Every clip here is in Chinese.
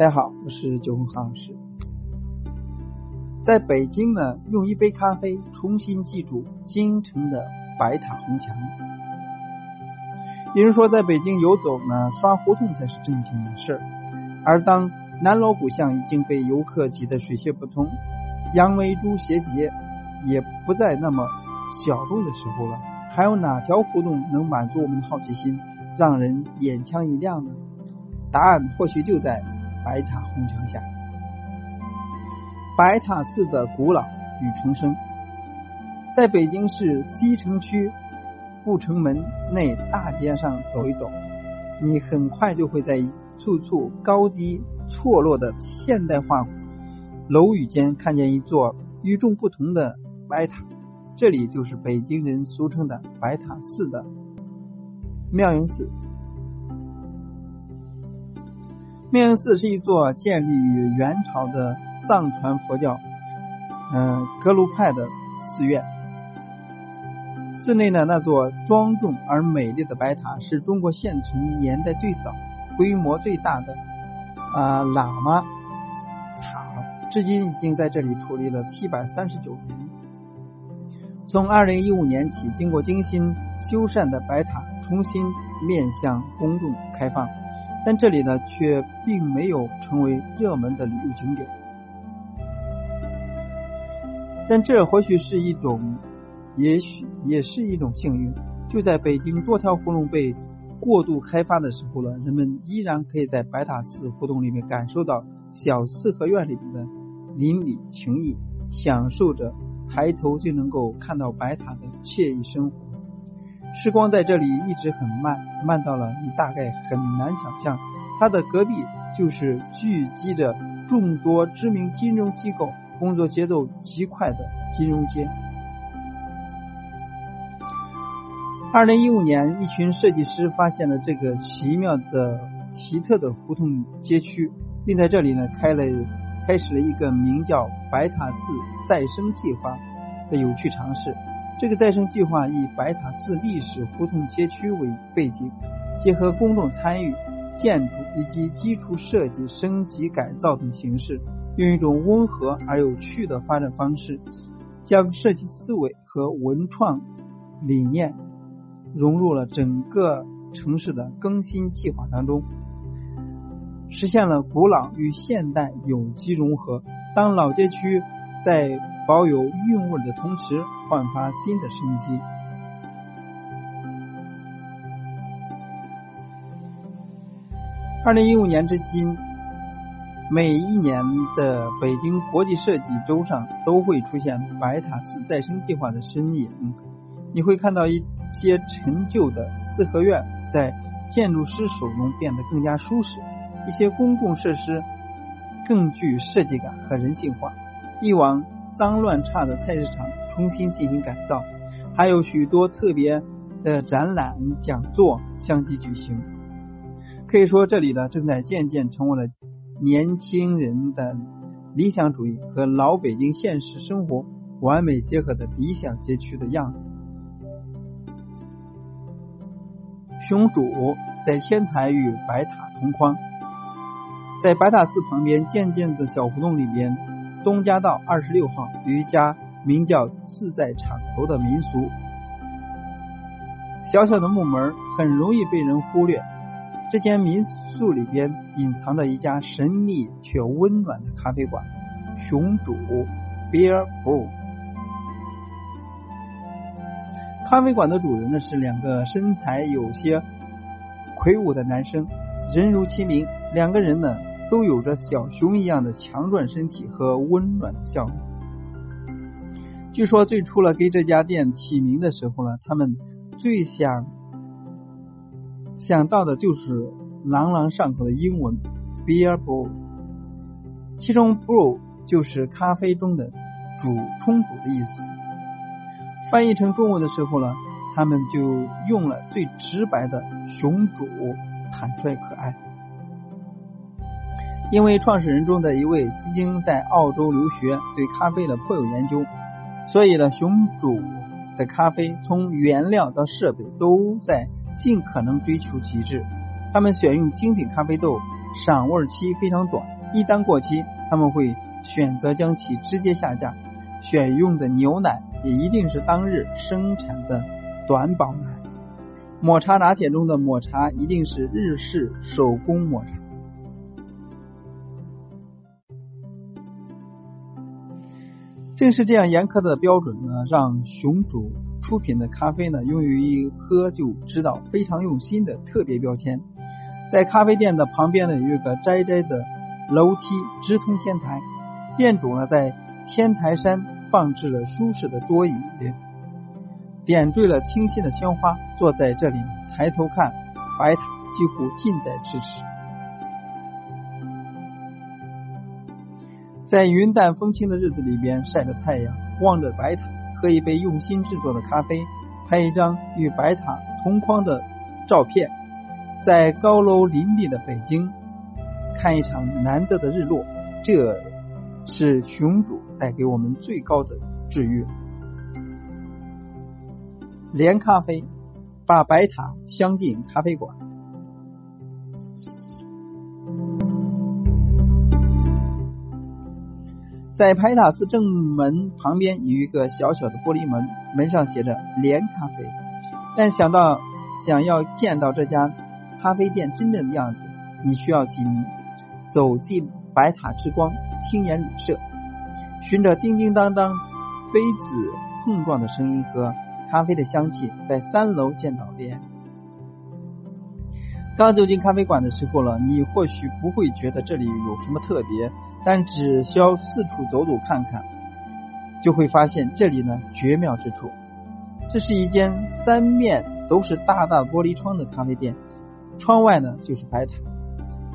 大家好，我是九红航老师。在北京呢，用一杯咖啡重新记住京城的白塔红墙。有人说，在北京游走呢，刷胡同才是正经的事儿。而当南锣鼓巷已经被游客挤得水泄不通，杨梅竹斜街也不再那么小众的时候了，还有哪条胡同能满足我们的好奇心，让人眼腔一亮呢？答案或许就在白塔红墙下。白塔寺的古老与重生，在北京市西城区阜成门内大街上走一走，你很快就会在一处处高低错落的现代化楼宇间看见一座与众不同的白塔。这里就是北京人俗称的白塔寺的妙云寺。妙云寺是一座建立于元朝的藏传佛教，嗯，格鲁派的寺院。寺内的，那座庄重而美丽的白塔是中国现存年代最早、规模最大的啊喇嘛塔，至今已经在这里矗立了七百三十九年。从二零一五年起，经过精心修缮的白塔重新面向公众开放。但这里呢，却并没有成为热门的旅游景点。但这或许是一种，也许也是一种幸运。就在北京多条胡同被过度开发的时候呢，人们依然可以在白塔寺胡同里面感受到小四合院里面的邻里情谊，享受着抬头就能够看到白塔的惬意生活。时光在这里一直很慢，慢到了你大概很难想象，它的隔壁就是聚集着众多知名金融机构、工作节奏极快的金融街。二零一五年，一群设计师发现了这个奇妙的、奇特的胡同街区，并在这里呢开了开始了一个名叫“白塔寺再生计划”的有趣尝试。这个再生计划以白塔寺历史胡同街区为背景，结合公众参与、建筑以及基础设计升级改造等形式，用一种温和而有趣的发展方式，将设计思维和文创理念融入了整个城市的更新计划当中，实现了古老与现代有机融合。当老街区在保有韵味的同时，焕发新的生机。二零一五年至今，每一年的北京国际设计周上都会出现白塔寺再生计划的身影。你会看到一些陈旧的四合院在建筑师手中变得更加舒适，一些公共设施更具设计感和人性化。以往。脏乱差的菜市场重新进行改造，还有许多特别的展览、讲座相继举行。可以说，这里呢正在渐渐成为了年轻人的理想主义和老北京现实生活完美结合的理想街区的样子。雄主在天台与白塔同框，在白塔寺旁边渐渐的小胡同里边。东家道二十六号有一家名叫“自在场头”的民俗，小小的木门很容易被人忽略。这间民宿里边隐藏着一家神秘却温暖的咖啡馆——熊主 Beer Brew。咖啡馆的主人呢是两个身材有些魁梧的男生，人如其名，两个人呢。都有着小熊一样的强壮身体和温暖的笑容。据说最初了给这家店起名的时候呢，他们最想想到的就是朗朗上口的英文 “beer brew”，其中 “brew” 就是咖啡中的煮、冲煮的意思。翻译成中文的时候呢，他们就用了最直白的“熊煮”，坦率可爱。因为创始人中的一位曾经在澳洲留学，对咖啡呢颇有研究，所以呢，熊主的咖啡从原料到设备都在尽可能追求极致。他们选用精品咖啡豆，赏味期非常短，一旦过期，他们会选择将其直接下架。选用的牛奶也一定是当日生产的短保奶。抹茶拿铁中的抹茶一定是日式手工抹茶。正是这样严苛的标准呢，让熊主出品的咖啡呢，用于一喝就知道非常用心的特别标签。在咖啡店的旁边呢，有一个窄窄的楼梯直通天台，店主呢在天台山放置了舒适的桌椅，点缀了清新的鲜花，坐在这里抬头看白塔，几乎近在咫尺。在云淡风轻的日子里边，晒着太阳，望着白塔，喝一杯用心制作的咖啡，拍一张与白塔同框的照片，在高楼林立的北京看一场难得的日落，这是雄主带给我们最高的治愈。连咖啡把白塔镶进咖啡馆。在白塔寺正门旁边有一个小小的玻璃门，门上写着“连咖啡”。但想到想要见到这家咖啡店真正的样子，你需要进走进白塔之光青年旅社，循着叮叮当当杯子碰撞的声音和咖啡的香气，在三楼见到连。刚走进咖啡馆的时候了，你或许不会觉得这里有什么特别。但只需要四处走走看看，就会发现这里呢绝妙之处。这是一间三面都是大大玻璃窗的咖啡店，窗外呢就是白塔。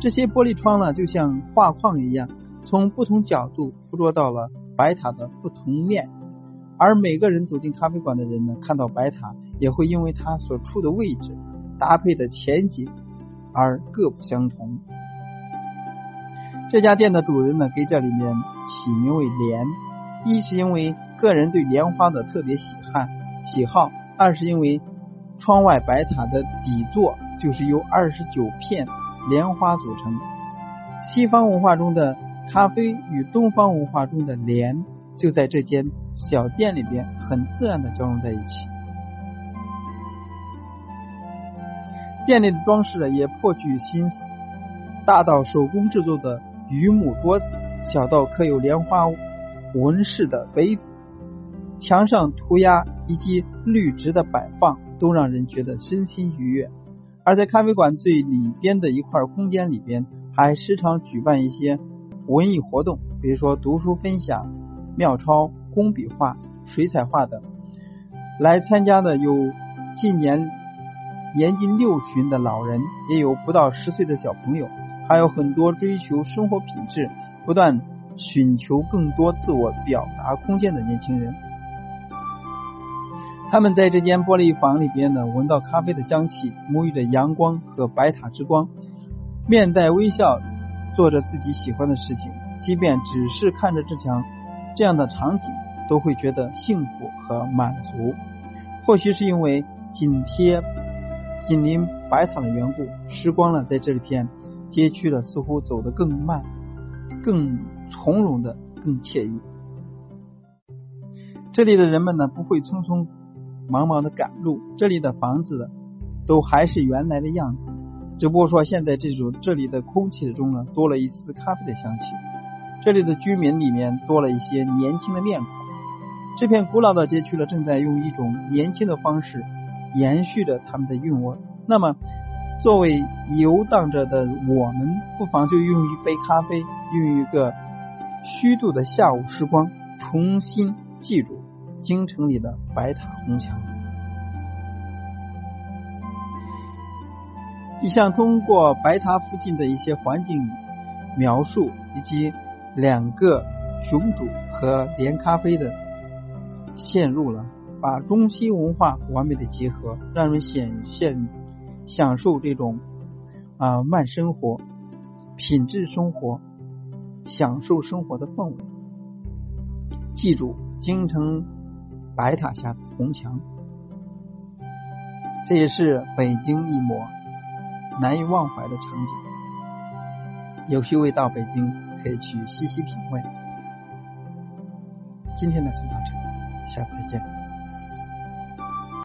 这些玻璃窗呢就像画框一样，从不同角度捕捉到了白塔的不同面。而每个人走进咖啡馆的人呢，看到白塔也会因为它所处的位置、搭配的前景而各不相同。这家店的主人呢，给这里面起名为“莲”，一是因为个人对莲花的特别喜爱喜好，二是因为窗外白塔的底座就是由二十九片莲花组成。西方文化中的咖啡与东方文化中的莲，就在这间小店里边很自然的交融在一起。店内的装饰也颇具心思，大到手工制作的。榆木桌子，小到刻有莲花纹饰的杯子，墙上涂鸦以及绿植的摆放，都让人觉得身心愉悦。而在咖啡馆最里边的一块空间里边，还时常举办一些文艺活动，比如说读书分享、妙抄、工笔画、水彩画等。来参加的有近年年近六旬的老人，也有不到十岁的小朋友。还有很多追求生活品质、不断寻求更多自我表达空间的年轻人，他们在这间玻璃房里边呢，闻到咖啡的香气，沐浴着阳光和白塔之光，面带微笑，做着自己喜欢的事情。即便只是看着这场这样的场景，都会觉得幸福和满足。或许是因为紧贴紧邻白塔的缘故，时光呢在这里边。街区了，似乎走得更慢、更从容的、更惬意。这里的人们呢，不会匆匆忙忙的赶路，这里的房子都还是原来的样子，只不过说现在这种这里的空气中呢，多了一丝咖啡的香气。这里的居民里面多了一些年轻的面孔。这片古老的街区呢，正在用一种年轻的方式延续着他们的韵味。那么。作为游荡着的我们，不妨就用一杯咖啡，用一个虚度的下午时光，重新记住京城里的白塔红墙。你想通过白塔附近的一些环境描述，以及两个熊主和连咖啡的陷入了，把中西文化完美的结合，让人显现。享受这种啊慢生活、品质生活、享受生活的氛围。记住，京城白塔下的红墙，这也是北京一抹难以忘怀的场景。有机会到北京可以去细细品味。今天的就到这里，下次再见。